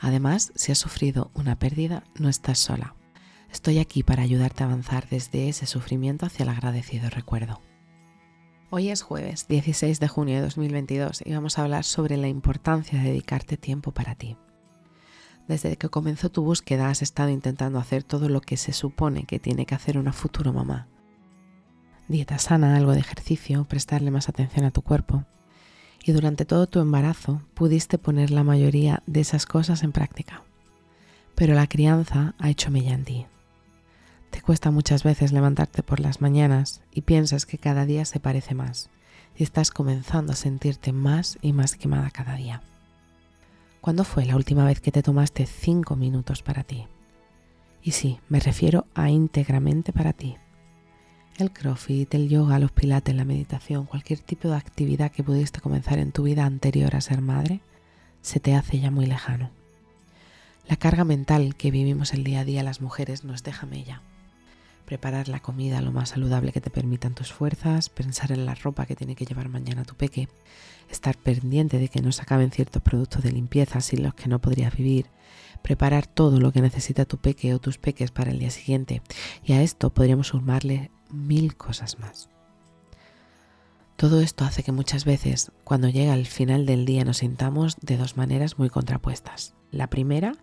Además, si has sufrido una pérdida, no estás sola. Estoy aquí para ayudarte a avanzar desde ese sufrimiento hacia el agradecido recuerdo. Hoy es jueves 16 de junio de 2022 y vamos a hablar sobre la importancia de dedicarte tiempo para ti. Desde que comenzó tu búsqueda has estado intentando hacer todo lo que se supone que tiene que hacer una futura mamá. Dieta sana, algo de ejercicio, prestarle más atención a tu cuerpo, y durante todo tu embarazo pudiste poner la mayoría de esas cosas en práctica. Pero la crianza ha hecho mella en ti. Te cuesta muchas veces levantarte por las mañanas y piensas que cada día se parece más y estás comenzando a sentirte más y más quemada cada día. ¿Cuándo fue la última vez que te tomaste cinco minutos para ti? Y sí, me refiero a íntegramente para ti el crossfit, el yoga, los pilates, la meditación, cualquier tipo de actividad que pudiste comenzar en tu vida anterior a ser madre, se te hace ya muy lejano. La carga mental que vivimos el día a día las mujeres nos deja mella. Preparar la comida lo más saludable que te permitan tus fuerzas, pensar en la ropa que tiene que llevar mañana tu peque, estar pendiente de que no se acaben ciertos productos de limpieza sin los que no podrías vivir, preparar todo lo que necesita tu peque o tus peques para el día siguiente. Y a esto podríamos sumarle mil cosas más. Todo esto hace que muchas veces, cuando llega el final del día, nos sintamos de dos maneras muy contrapuestas. La primera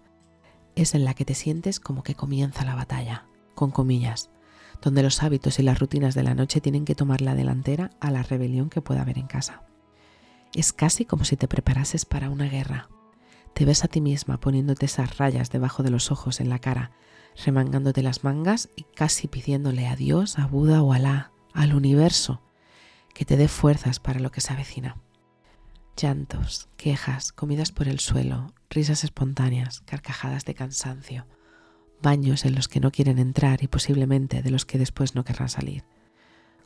es en la que te sientes como que comienza la batalla, con comillas, donde los hábitos y las rutinas de la noche tienen que tomar la delantera a la rebelión que pueda haber en casa. Es casi como si te preparases para una guerra. Te ves a ti misma poniéndote esas rayas debajo de los ojos en la cara, remangándote las mangas y casi pidiéndole a Dios, a Buda o Alá, al universo, que te dé fuerzas para lo que se avecina. Llantos, quejas, comidas por el suelo, risas espontáneas, carcajadas de cansancio, baños en los que no quieren entrar y posiblemente de los que después no querrán salir.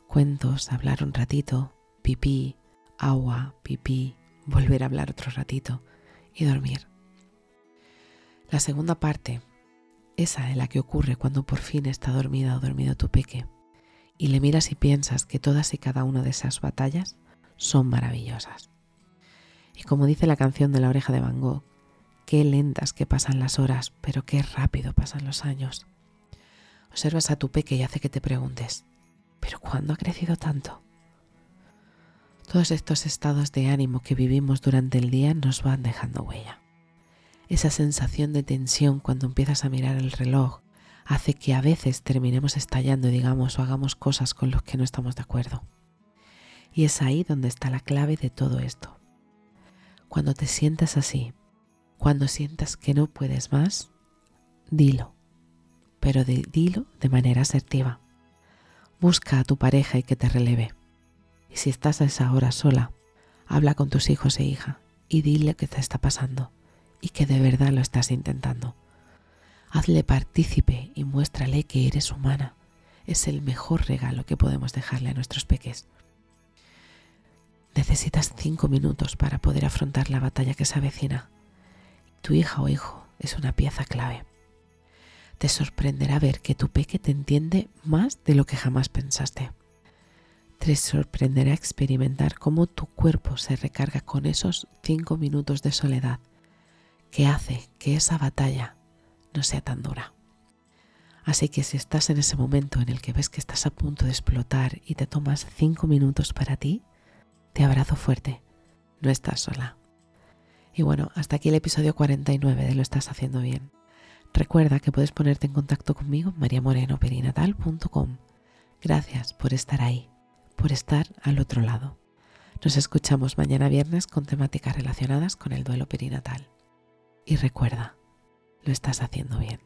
Cuentos, hablar un ratito, pipí, agua, pipí, volver a hablar otro ratito y dormir. La segunda parte esa es la que ocurre cuando por fin está dormida o dormido tu peque, y le miras y piensas que todas y cada una de esas batallas son maravillosas. Y como dice la canción de la oreja de Van Gogh, qué lentas que pasan las horas, pero qué rápido pasan los años. Observas a tu peque y hace que te preguntes, ¿pero cuándo ha crecido tanto? Todos estos estados de ánimo que vivimos durante el día nos van dejando huella. Esa sensación de tensión cuando empiezas a mirar el reloj hace que a veces terminemos estallando, digamos, o hagamos cosas con los que no estamos de acuerdo. Y es ahí donde está la clave de todo esto. Cuando te sientas así, cuando sientas que no puedes más, dilo, pero dilo de manera asertiva. Busca a tu pareja y que te releve. Y si estás a esa hora sola, habla con tus hijos e hija y dile qué te está pasando y que de verdad lo estás intentando. Hazle partícipe y muéstrale que eres humana. Es el mejor regalo que podemos dejarle a nuestros peques. Necesitas cinco minutos para poder afrontar la batalla que se avecina. Tu hija o hijo es una pieza clave. Te sorprenderá ver que tu peque te entiende más de lo que jamás pensaste. Te sorprenderá experimentar cómo tu cuerpo se recarga con esos cinco minutos de soledad que hace que esa batalla no sea tan dura. Así que si estás en ese momento en el que ves que estás a punto de explotar y te tomas cinco minutos para ti, te abrazo fuerte. No estás sola. Y bueno, hasta aquí el episodio 49 de Lo estás haciendo bien. Recuerda que puedes ponerte en contacto conmigo en mariamorenoperinatal.com. Gracias por estar ahí, por estar al otro lado. Nos escuchamos mañana viernes con temáticas relacionadas con el duelo perinatal. Y recuerda, lo estás haciendo bien.